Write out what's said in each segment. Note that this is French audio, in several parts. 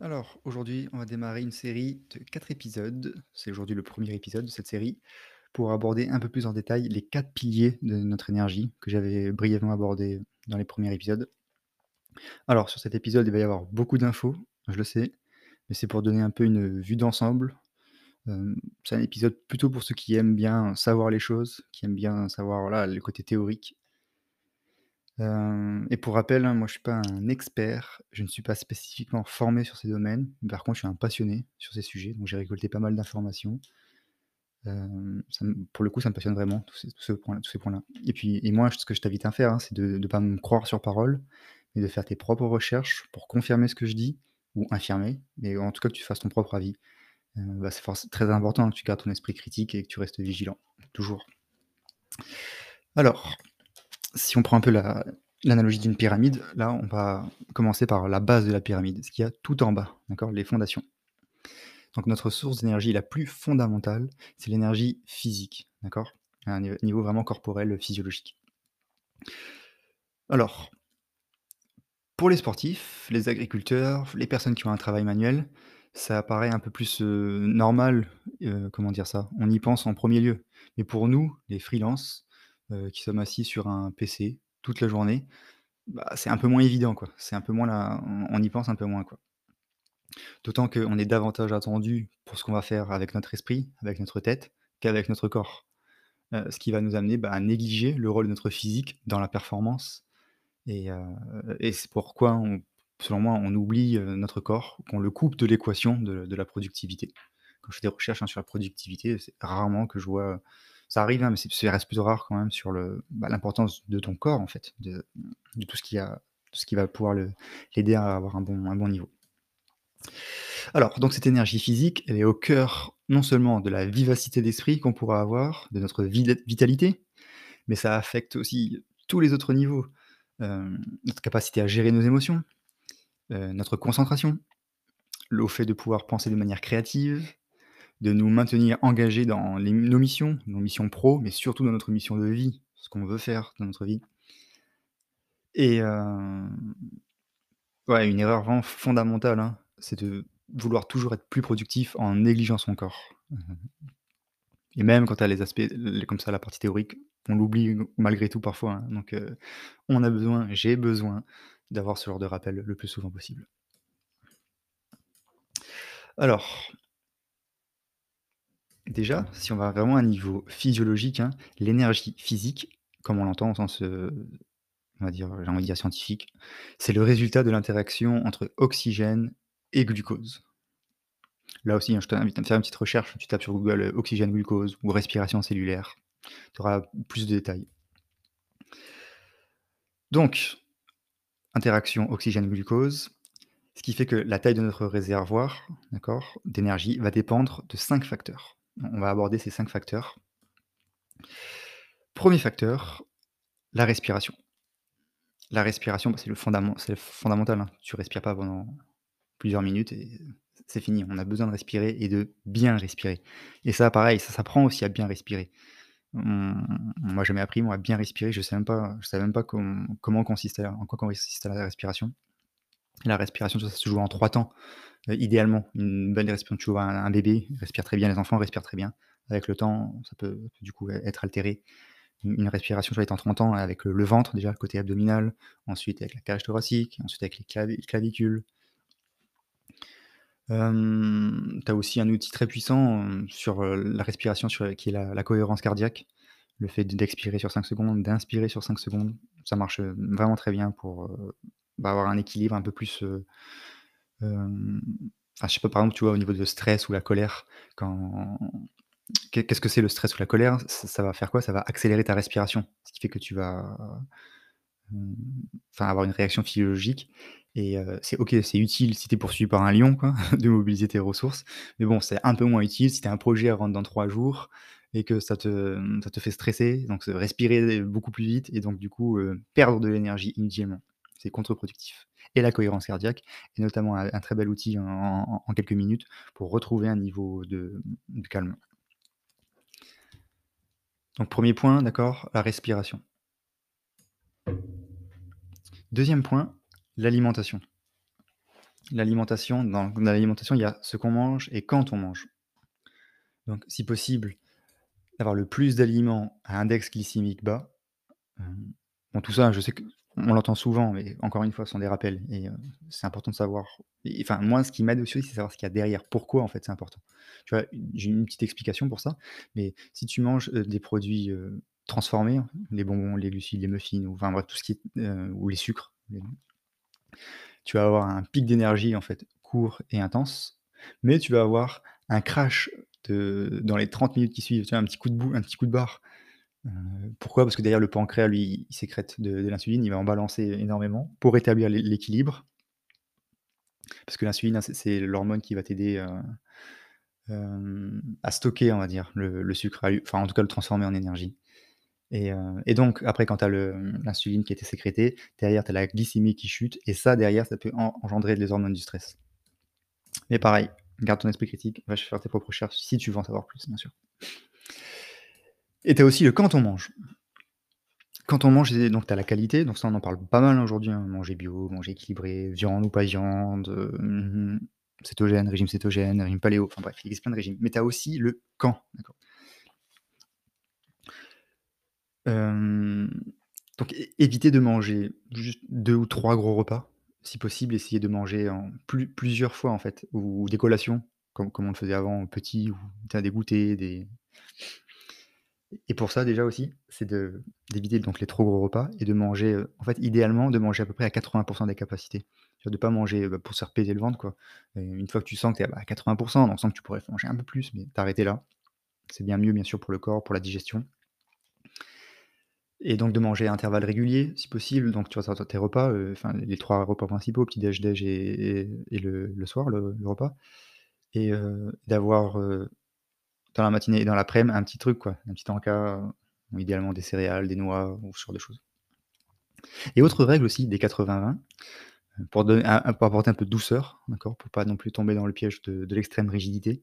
Alors, aujourd'hui, on va démarrer une série de 4 épisodes. C'est aujourd'hui le premier épisode de cette série pour aborder un peu plus en détail les 4 piliers de notre énergie que j'avais brièvement abordé dans les premiers épisodes. Alors, sur cet épisode, il va y avoir beaucoup d'infos, je le sais, mais c'est pour donner un peu une vue d'ensemble. Euh, c'est un épisode plutôt pour ceux qui aiment bien savoir les choses, qui aiment bien savoir le côté théorique. Et pour rappel, hein, moi je suis pas un expert, je ne suis pas spécifiquement formé sur ces domaines, mais par contre je suis un passionné sur ces sujets, donc j'ai récolté pas mal d'informations. Pour le coup, ça me passionne vraiment tous ces points-là. Et puis et moi, ce que je t'invite à faire, hein, c'est de ne pas me croire sur parole, mais de faire tes propres recherches pour confirmer ce que je dis ou infirmer, mais en tout cas que tu fasses ton propre avis. Bah, c'est très important que tu gardes ton esprit critique et que tu restes vigilant, toujours. Alors si on prend un peu la l'analogie d'une pyramide, là, on va commencer par la base de la pyramide, ce qu'il y a tout en bas, d'accord? Les fondations. Donc notre source d'énergie la plus fondamentale, c'est l'énergie physique, d'accord? À un niveau vraiment corporel, physiologique. Alors, pour les sportifs, les agriculteurs, les personnes qui ont un travail manuel, ça paraît un peu plus, heu, normal, heu, comment dire ça? On y pense en premier lieu. Mais pour nous, les freelances, heu, qui sommes assis sur un PC toute la journée, bah, c'est un peu moins évident, quoi. C'est un peu moins là on y pense un peu moins, quoi. D'autant qu'on est davantage attendu pour ce qu'on va faire avec notre esprit, avec notre tête, qu'avec notre corps. Heu, ce qui va nous amener, bah, à négliger le rôle de notre physique dans la performance et et c'est pourquoi on selon moi, on oublie, notre corps, qu'on le coupe de l'équation de de la productivité. Quand je fais des recherches, hein, sur la productivité, c'est rarement que je vois ça arrive, hein, mais ça reste plutôt rare quand même sur bah, l'importance de ton corps, en fait, de tout ce qui a ce qui va pouvoir l'aider à avoir un bon niveau. Alors, donc cette énergie physique, elle est au cœur non seulement de la vivacité d'esprit qu'on pourra avoir, de notre vitalité, mais ça affecte aussi tous les autres niveaux. Hem, notre capacité à gérer nos émotions, heu, notre concentration, le fait de pouvoir penser de manière créative, de nous maintenir engagés dans nos missions, nos missions pro, mais surtout dans notre mission de vie, ce qu'on veut faire dans notre vie et hem, ouais, une erreur vraiment fondamentale, hein, c'est de vouloir toujours être plus productif en négligeant son corps. Et même quand tu as les aspects comme ça, la partie théorique, on l'oublie malgré tout parfois, hein, donc heu, on a besoin, j'ai besoin d'avoir ce genre de rappel le plus souvent possible. Alors Déjà, si on va vraiment à un niveau physiologique, hein, l'énergie physique, comme on l'entend au sens, on va dire, j'ai envie de dire scientifique, c'est le résultat de l'interaction entre oxygène et glucose. Là aussi, hein, je t'invite à faire une petite recherche, tu tapes sur Google, heu, oxygène, glucose ou respiration cellulaire, tu auras plus de détails. Donc, interaction oxygène-glucose, ce qui fait que la taille de notre réservoir, d'énergie va dépendre de 5 facteurs. On va aborder ces 5 facteurs. Premier facteur, la respiration. La respiration, bah, c'est le fondamental, hein. Tu respires pas pendant plusieurs minutes et c'est fini. On a besoin de respirer et de bien respirer et ça, pareil, ça s'apprend aussi à bien respirer. On on m'a jamais appris, moi, à bien respirer. Je sais même pas je savais même pas com comment consistait en quoi consistait la respiration. La respiration, ça se joue en 3 temps, heu, idéalement. Une bonne respiration tu vois un bébé respire très bien, les enfants respirent très bien. Avec le temps, ça peut, du coup, être altéré. Une une respiration, tu vois, étant 30 ans avec le ventre déjà, côté abdominal, ensuite avec la cage thoracique, ensuite avec les clavi clavicules. Hem, tu as aussi un outil très puissant, hem, sur, la respiration sur qui est la la cohérence cardiaque. Le fait d'expirer sur 5 secondes, d'inspirer sur 5 secondes, ça marche, vraiment très bien pour, bah, avoir un équilibre un peu plus, enfin, je sais pas, par exemple, tu vois, au niveau de stress ou la colère, quand qu'est qu'est-ce que c'est le stress ou la colère? Ça va faire quoi? Ça va accélérer ta respiration, ce qui fait que tu vas, enfin, avoir une réaction physiologique et c'est OK, c'est utile si tu es poursuivi par un lion, de mobiliser tes ressources, mais bon, c'est un peu moins utile si tu as un projet à rendre dans 3 jours et que ça te, ça te fait stresser, donc respirer beaucoup plus vite et donc du coup, perdre de l'énergie inutilement. C'est contre-productif et la cohérence cardiaque est notamment un très bel outil en quelques minutes pour retrouver un niveau de calme. Donc 1er point, d'accord, la respiration. 2e point, l'alimentation. L'alimentation, dans dans l'alimentation, il y a ce qu'on mange et quand on mange. Donc si possible, d'avoir le plus d'aliments à index glycémique bas. Hem, bon tout ça, je sais qu'on l'entend souvent, mais encore une fois, ce sont des rappels et heu, c'est important de savoir enfin moi, ce qui m'aide aussi, c'est savoir ce qu'il y a derrière. Pourquoi en fait c'est important? Tu vois, j'ai une petite explication pour ça, mais si tu manges, heu, des produits, heu, transformés, les bonbons, les glucides, les muffins ou enfin bref tout ce qui est, ou les sucres, tu vas avoir un pic d'énergie en fait court et intense, mais tu vas avoir un crash dans les 30 minutes qui suivent, tu vois? Un petit coup de un petit coup de barre. Heu, pourquoi? Parce que derrière le pancréas lui, il sécrète de l'insuline, il va en balancer énormément pour rétablir l'é l'équilibre. Parce que l'insuline, hein, c'est l'hormone qui va t'aider, heu, hem, à stocker, on va dire, le sucre, enfin en tout cas le transformer en énergie et donc après quand tu as l'insuline qui a été sécrétée, derrière tu as la glycémie qui chute et ça derrière ça peut en engendrer les hormones du stress. Mais pareil, garde ton esprit critique, va faire tes propres recherches si tu veux en savoir plus, bien sûr. Et tu as aussi le quand on mange. Quand on mange, donc tu as la qualité, donc ça on en parle pas mal aujourd'hui, hein, manger bio, manger équilibré, viande ou pas viande, heu, mmh cétogène, régime cétogène, régime paléo, enfin bref, il existe plein de régimes. Mais tu as aussi le quand? Hem, donc éviter de manger juste 2 ou 3 gros repas. Si possible, essayer de manger plusieurs fois en fait, ou des collations comme on le faisait avant, petit ou des goûters, des et pour ça déjà aussi, c'est d'éviter les trop gros repas et de manger, heu, en fait idéalement de manger à peu près à 80% des capacités. De pas manger, bah, pour se faire péter le ventre quoi. Une fois que tu sens que tu es, bah, à 80 donc on sent que tu pourrais manger un peu plus, mais t'arrêter là. C'est bien mieux bien sûr pour le corps, pour la digestion. Et donc de manger à intervalles réguliers, si possible, donc tu vois, ça tes repas, heu, enfin les 3 repas principaux, petit déj, déj et le soir, le repas et d'avoir, dans la matinée et dans l'après-midi, un petit truc quoi, un petit encas, ou idéalement des céréales, des noix ou ce genre de choses. Et autre règle aussi des 80-20, pour donner un pour apporter un peu de douceur, d'accord? Pour pas non plus tomber dans le piège de l'extrême rigidité.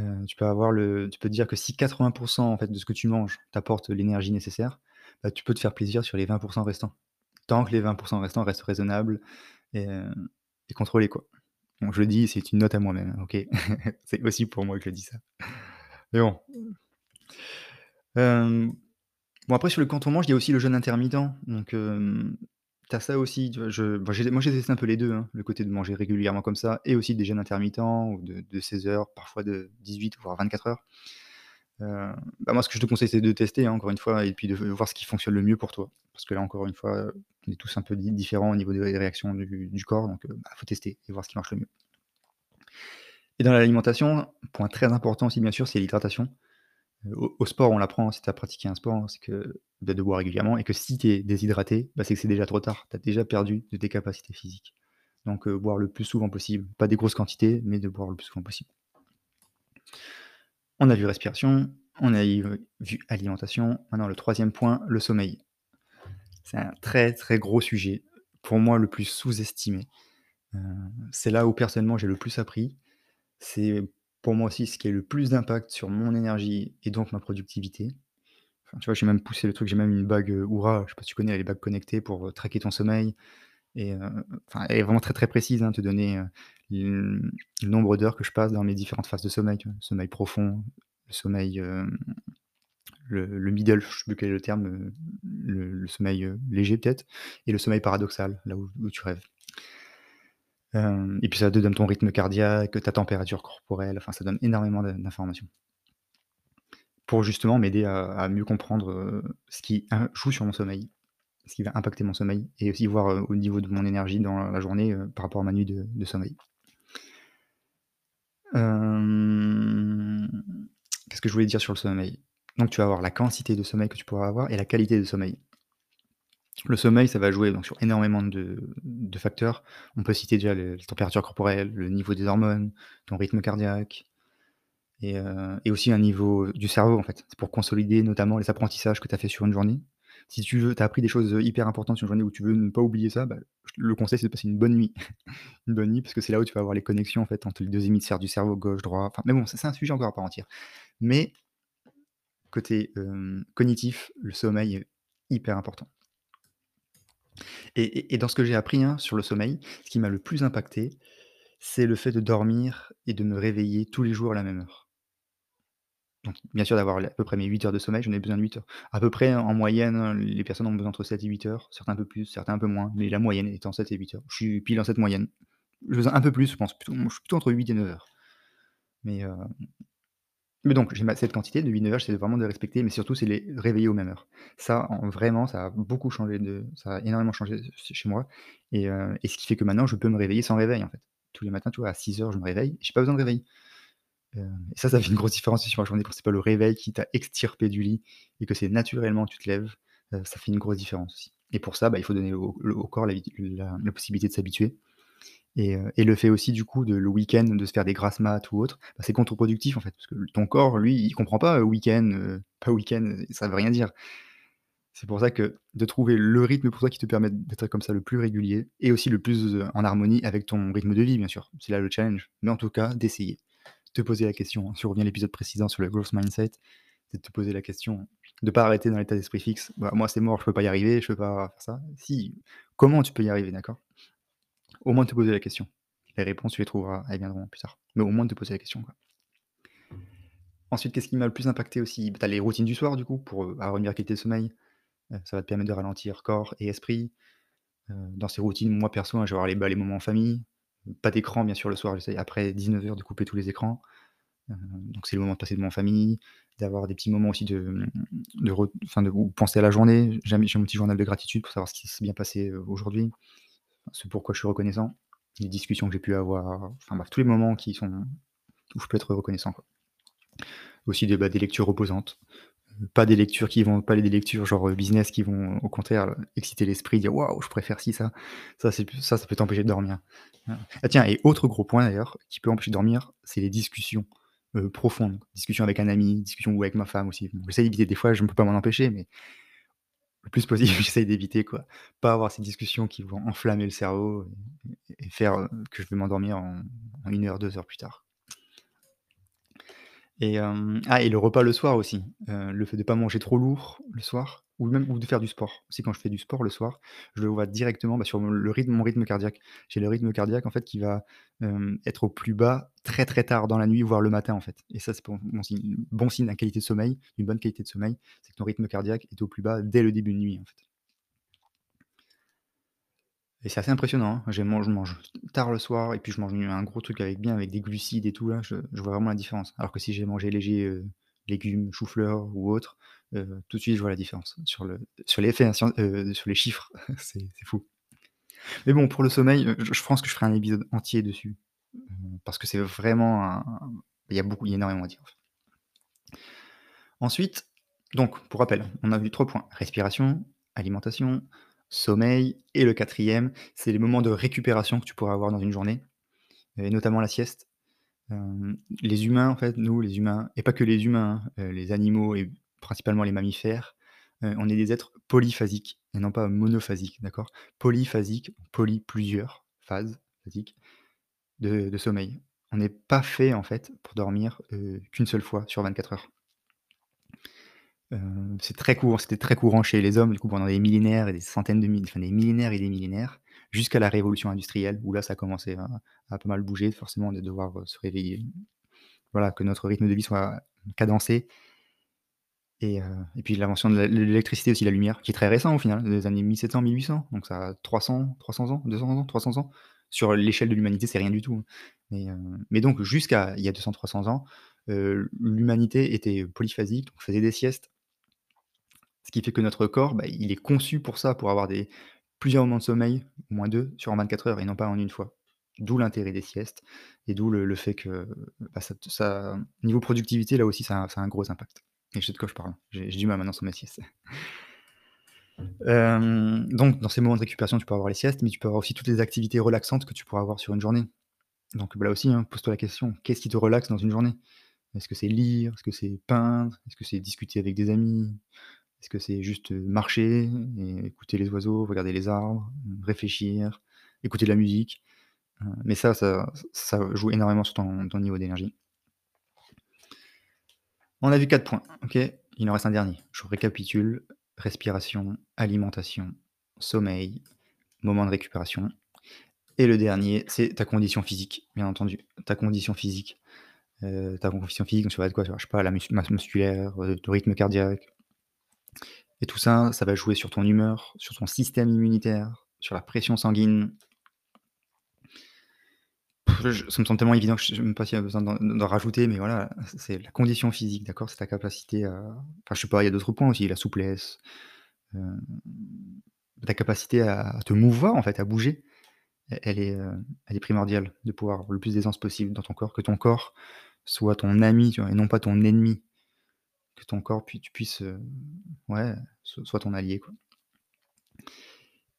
Heu, tu peux avoir le tu peux te dire que si 80 en fait de ce que tu manges t'apporte l'énergie nécessaire, bah, tu peux te faire plaisir sur les 20% restants. Tant que les 20% restants restent raisonnables et et contrôlés, quoi. Je le dis, c'est une note à moi-même, hein, OK? C'est aussi pour moi que je dis ça. Mais bon. Hem, bon après sur le quand on mange, il y a aussi le jeûne intermittent, donc hem, tu as ça aussi? Je moi j'ai testé un peu les 2, hein, le côté de manger régulièrement comme ça et aussi des jeûnes intermittents ou de de 16 heures, parfois de 18 voire 24 heures. Heu, bah, moi, ce que je te conseille, c'est de tester, hein, encore une fois et puis de voir ce qui fonctionne le mieux pour toi. Parce que là, encore une fois, on est tous un peu di différents au niveau des réactions du corps, donc heu, bah, faut tester et voir ce qui marche le mieux. Et dans l'alimentation, point très important aussi, bien sûr, c'est l'hydratation. Heu, au sport, on l'apprend, si tu as pratiqué un sport, hein, c'est que de boire régulièrement et que si tu es déshydraté, bah, c'est que c'est déjà trop tard. Tu as déjà perdu de tes capacités physiques. Donc heu, boire le plus souvent possible, pas des grosses quantités, mais de boire le plus souvent possible. On a vu respiration, on a vu alimentation. Maintenant le troisième point, le sommeil. C'est un très, très gros sujet, pour moi le plus sous-estimé. Heu, c'est là où personnellement j'ai le plus appris. C'est pour moi aussi ce qui a le plus d'impact sur mon énergie et donc ma productivité. Enfin, tu vois, j'ai même poussé le truc, j'ai même une bague, heu, Oura, je sais pas si tu connais les bagues connectées pour, heu, traquer ton sommeil et heu, enfin elle est vraiment très, très précise, hein, te donner, le le nombre d'heures que je passe dans mes différentes phases de sommeil, vois? Sommeil profond, le sommeil, le le middle, je sais plus quel est le terme, le le sommeil, léger peut-être et le sommeil paradoxal, là où tu rêves. Et puis ça te donne ton rythme cardiaque, ta température corporelle, enfin ça donne énormément d'in d'informations. Pour justement m'aider à mieux comprendre, ce qui joue sur mon sommeil, ce qui va impacter mon sommeil et aussi voir, au niveau de mon énergie dans la journée, par rapport à ma nuit de sommeil. Qu'est-ce que je voulais dire sur le sommeil? Donc tu vas avoir la quantité de sommeil que tu pourras avoir et la qualité de sommeil. Le sommeil, ça va jouer donc sur énormément de facteurs. On peut citer déjà le la température corporelle, le niveau des hormones, ton rythme cardiaque et et aussi un niveau du cerveau, en fait. C'est pour consolider notamment les apprentissages que tu as fait sur une journée. Si tu veux as appris des choses, hyper importantes sur une journée où tu veux ne pas oublier ça, bah, le conseil, c'est de passer une bonne nuit. Une bonne nuit parce que c'est là où tu vas avoir les connexions, en entre les 2 hémisphères du cerveau, gauche, droit, enfin mais bon, c'est un sujet encore à part entière. Mais côté, cognitif, le sommeil est hyper important. Et dans ce que j'ai appris, hein, sur le sommeil, ce qui m'a le plus impacté, c'est le fait de dormir et de me réveiller tous les jours à la même heure. Donc bien sûr d'avoir à peu près mes 8 heures de sommeil, j'en ai besoin de 8 heures. À peu près en moyenne, les personnes ont besoin entre 7 et 8 heures, certains un peu plus, certains un peu moins, mais la moyenne étant 7 et 8 heures. Je suis pile dans cette moyenne. J'ai besoin un peu plus, je pense plutôt je suis plutôt entre 8 et 9 heures. Mais, heu, mais donc j'ai cette quantité de 8-9 heures, j'essaie vraiment de respecter, mais surtout c'est les réveiller aux mêmes heures. Ça en vraiment, ça a beaucoup changé ça a énormément changé chez moi et heu, et ce qui fait que maintenant je peux me réveiller sans réveil en fait. Tous les matins, tu vois, à 6 heures je me réveille, j'ai pas besoin de réveil. Heu, et ça, ça fait une grosse différence sur ma journée quand c'est pas le réveil qui t'a extirpé du lit et que c'est naturellement tu te lèves, heu, ça fait une grosse différence aussi. Et pour ça, bah, il faut donner au corps la possibilité de s'habituer et heu, et le fait aussi du coup de le week-end de se faire des grasses mat ou autre, bah, c'est contre-productif en fait, parce que ton corps lui, il comprend pas, heu, week-end, heu, pas week-end, ça veut rien dire. C'est pour ça que de trouver le rythme pour toi qui te permette d'être comme ça le plus régulier et aussi le plus, en harmonie avec ton rythme de vie bien sûr. C'est là le challenge, mais en tout cas d'essayer te poser la question, hein, si on revient à l'épisode précédent sur le growth mindset, c'est de te poser la question, de pas arrêter dans l'état d'esprit fixe. Bah, moi, c'est mort, je peux pas y arriver, je peux pas faire ça. Si, comment tu peux y arriver, d'accord? Au moins te poser la question. Les réponses, tu les trouveras, elles viendront plus tard. Mais au moins te poser la question. Ensuite, qu'est-ce qui m'a le plus impacté aussi? Bah, tu les routines du soir, du coup, pour, heu, avoir une meilleure qualité de sommeil. Heu, ça va te permettre de ralentir corps et esprit. Heu, dans ces routines, moi perso, hein, je vais avoir les, bah, les moments en famille, pas d'écran bien sûr le soir, j'essaye après 19:00 de couper tous les écrans. Donc c'est le moment de passer devant en famille, d'avoir des petits moments aussi de, de de ou penser à la journée. J'ai mon petit journal de gratitude pour savoir ce qui s'est bien passé, aujourd'hui, ce pourquoi je suis reconnaissant, les discussions que j'ai pu avoir, enfin tous les moments qui sont où je peux être reconnaissant. Aussi des, bah, des lectures reposantes, pas des lectures qui vont pas des lectures genre, heu, business qui vont au contraire exciter l'esprit, dire: «Waouh, je préfère ci, ça». Ça ça, ça peut t'empêcher de dormir. Ah tiens et autre gros point d'ailleurs qui peut empêcher de dormir, c'est les discussions, heu, profondes. Discussions avec un ami, discussions avec ma femme aussi. J'essaie d'éviter des fois, je ne peux pas m'en empêcher, mais plus possible j'essaye d'éviter quoi. Pas avoir ces discussions qui vont enflammer le cerveau et faire, que je vais m'endormir en 1 heure, 2 heures plus tard. Et ah le repas le soir aussi, le fait de pas manger trop lourd le soir ou même ou de faire du sport. Aussi quand je fais du sport le soir, je le vois directement, bah, sur le rythme mon rythme cardiaque. J'ai le rythme cardiaque en fait qui va, être au plus bas très, très tard dans la nuit, voire le matin en fait. Et ça c'est bon signe bon signe de qualité de sommeil, d'une bonne qualité de sommeil, c'est que ton rythme cardiaque est au plus bas dès le début de nuit en fait. Et c'est assez impressionnant, hein. J'ai mange je mange tard le soir et puis je mange un gros truc avec bien avec des glucides et tout là, je je vois vraiment la différence. Alors que si j'ai mangé léger, légumes, chou-fleur ou autre, tout de suite je vois la différence sur le sur scien heu, sur les chiffres, c'est fou. Mais bon pour le sommeil, je pense que je ferai un épisode entier dessus, heu, parce que c'est vraiment un il y a beaucoup il y a énormément à dire. Ensuite, donc pour rappel, on a vu 3 points: respiration, alimentation, sommeil et le 4e, c'est les moments de récupération que tu pourras avoir dans une journée et notamment la sieste. Les humains en fait, nous les humains et pas que les humains, hein, les animaux et principalement les mammifères, on est des êtres polyphasiques et non pas monophasiques, d'accord? Polyphasiques, poly plusieurs, phase, phasique, de sommeil. On n'est pas fait en fait pour dormir, qu'une seule fois sur 24 heures. Heu, c'est très courant, c'était très courant chez les hommes du coup pendant des millénaires et des centaines de mil enfin des millénaires et des millénaires, jusqu'à la révolution industrielle où là ça a commencé à à pas mal bouger forcément de devoir, se réveiller. Voilà, que notre rythme de vie soit cadencé et heu, et puis l'invention de l'é l'électricité aussi, la lumière, qui est très récent au final, des années 1700-1800, donc ça a 300-300 ans, 200 ans, 300 ans. Sur l'échelle de l'humanité, c'est rien du tout, hein. Mais, heu, mais donc jusqu'à il y a 200-300 ans, heu, l'humanité était polyphasique, donc faisait des siestes. Ce qui fait que notre corps, bah, il est conçu pour ça, pour avoir des plusieurs moments de sommeil, au moins 2 sur 24 heures et non pas en 1 fois. D'où l'intérêt des siestes et d'où le fait que, bah, niveau productivité là aussi ça a un gros impact et je sais de quoi je parle. J'ai du mal maintenant sans mes siestes. Hem, donc dans ces moments de récupération, tu peux avoir les siestes, mais tu peux avoir aussi toutes les activités relaxantes que tu pourras avoir sur une journée. Donc bah, là aussi, hein, pose-toi la question: qu'est-ce qui te relaxe dans une journée? Est-ce que c'est lire? Est-ce que c'est peindre? Est-ce que c'est discuter avec des amis? Est-ce que c'est juste, marcher et écouter les oiseaux, regarder les arbres, réfléchir, écouter de la musique? Heu, mais ça ça joue énormément sur ton niveau d'énergie. On a vu 4 points, OK? Il en reste un dernier. Je récapitule: respiration, alimentation, sommeil, moment de récupération et le dernier, c'est ta condition physique, bien entendu. Ta condition physique, heu, ta condition physique, ça va être quoi? Je sais pas, la masse musculaire, heu, ton rythme cardiaque et tout ça, ça va jouer sur ton humeur, sur ton système immunitaire, sur la pression sanguine. Ça me semble tellement évident que je sais même pas s'il y a besoin d'en rajouter, mais voilà, c'est la condition physique, d'accord? C'est ta capacité à enfin, je sais pas, il y a d'autres points aussi, la souplesse, hem, ta capacité à te mouvoir, en fait, à bouger. E elle est, primordiale de pouvoir avoir le plus d'aisance possible dans ton corps, que ton corps soit ton ami? Et non pas ton ennemi. Que ton corps puis tu puisses, heu, ouais, so soit ton allié, quoi.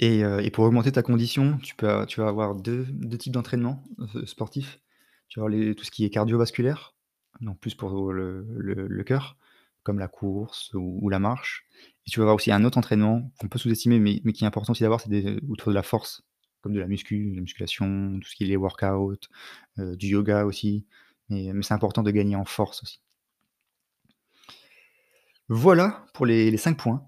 Et heu et pour augmenter ta condition, tu vas avoir deux 2 types d'entraînement, heu, sportifs. Tu vas avoir tout ce qui est cardiovasculaire, donc plus pour le cœur, comme la course ou la marche et tu vas avoir aussi un autre entraînement qu'on peut sous-estimer, mais qui est important aussi d'avoir, c'est autour de la force, comme de la muscu, la musculation, tout ce qui est les workouts, heu, du yoga aussi, mais mais c'est important de gagner en force aussi. Voilà pour les les 5 points.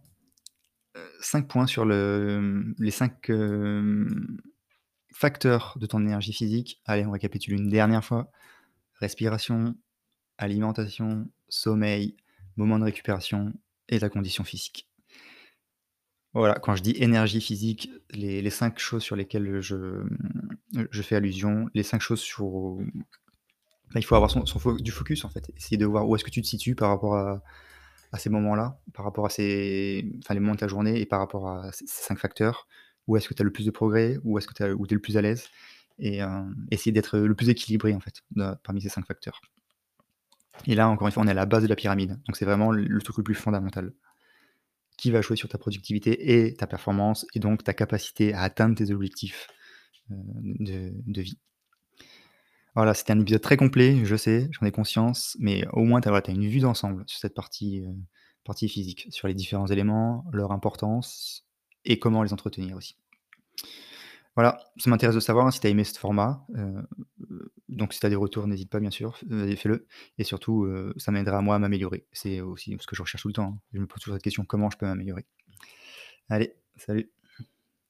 Heu, 5 points sur le, les 5, hem, facteurs de ton énergie physique. Allez, on récapitule une dernière fois. Respiration, alimentation, sommeil, moment de récupération et ta condition physique. Voilà, quand je dis énergie physique, les les 5 choses sur lesquelles je, je fais allusion, les 5 choses sur bah, il faut avoir son du focus, en fait. Essayer de voir où est-ce que tu te situes par rapport à à ces moments-là, par rapport à ces enfin, les moments de ta journée et par rapport à ces 5 facteurs? Où est-ce que tu as le plus de progrès? Où est-ce que tu es le plus à l'aise? Et hem, essayer d'être le plus équilibré, en fait, parmi ces 5 facteurs. Et là, encore une fois, on est à la base de la pyramide, donc c'est vraiment le truc le plus fondamental. Qui va jouer sur ta productivité et ta performance et donc ta capacité à atteindre tes objectifs, de de vie? Voilà, c'était un épisode très complet, je sais, j'en ai conscience, mais au moins tu as une vue d'ensemble sur cette partie, heu, partie physique, sur les différents éléments, leur importance et comment les entretenir aussi. Voilà, ça m'intéresse de savoir, hein, si tu as aimé ce format, heu, donc si tu as des retours, n'hésite pas bien sûr, fais-le et surtout, ça m'aidera moi à m'améliorer. C'est aussi ce que je recherche tout le temps, hein. Je me pose toujours cette question: «Comment je peux m'améliorer?» Allez, salut.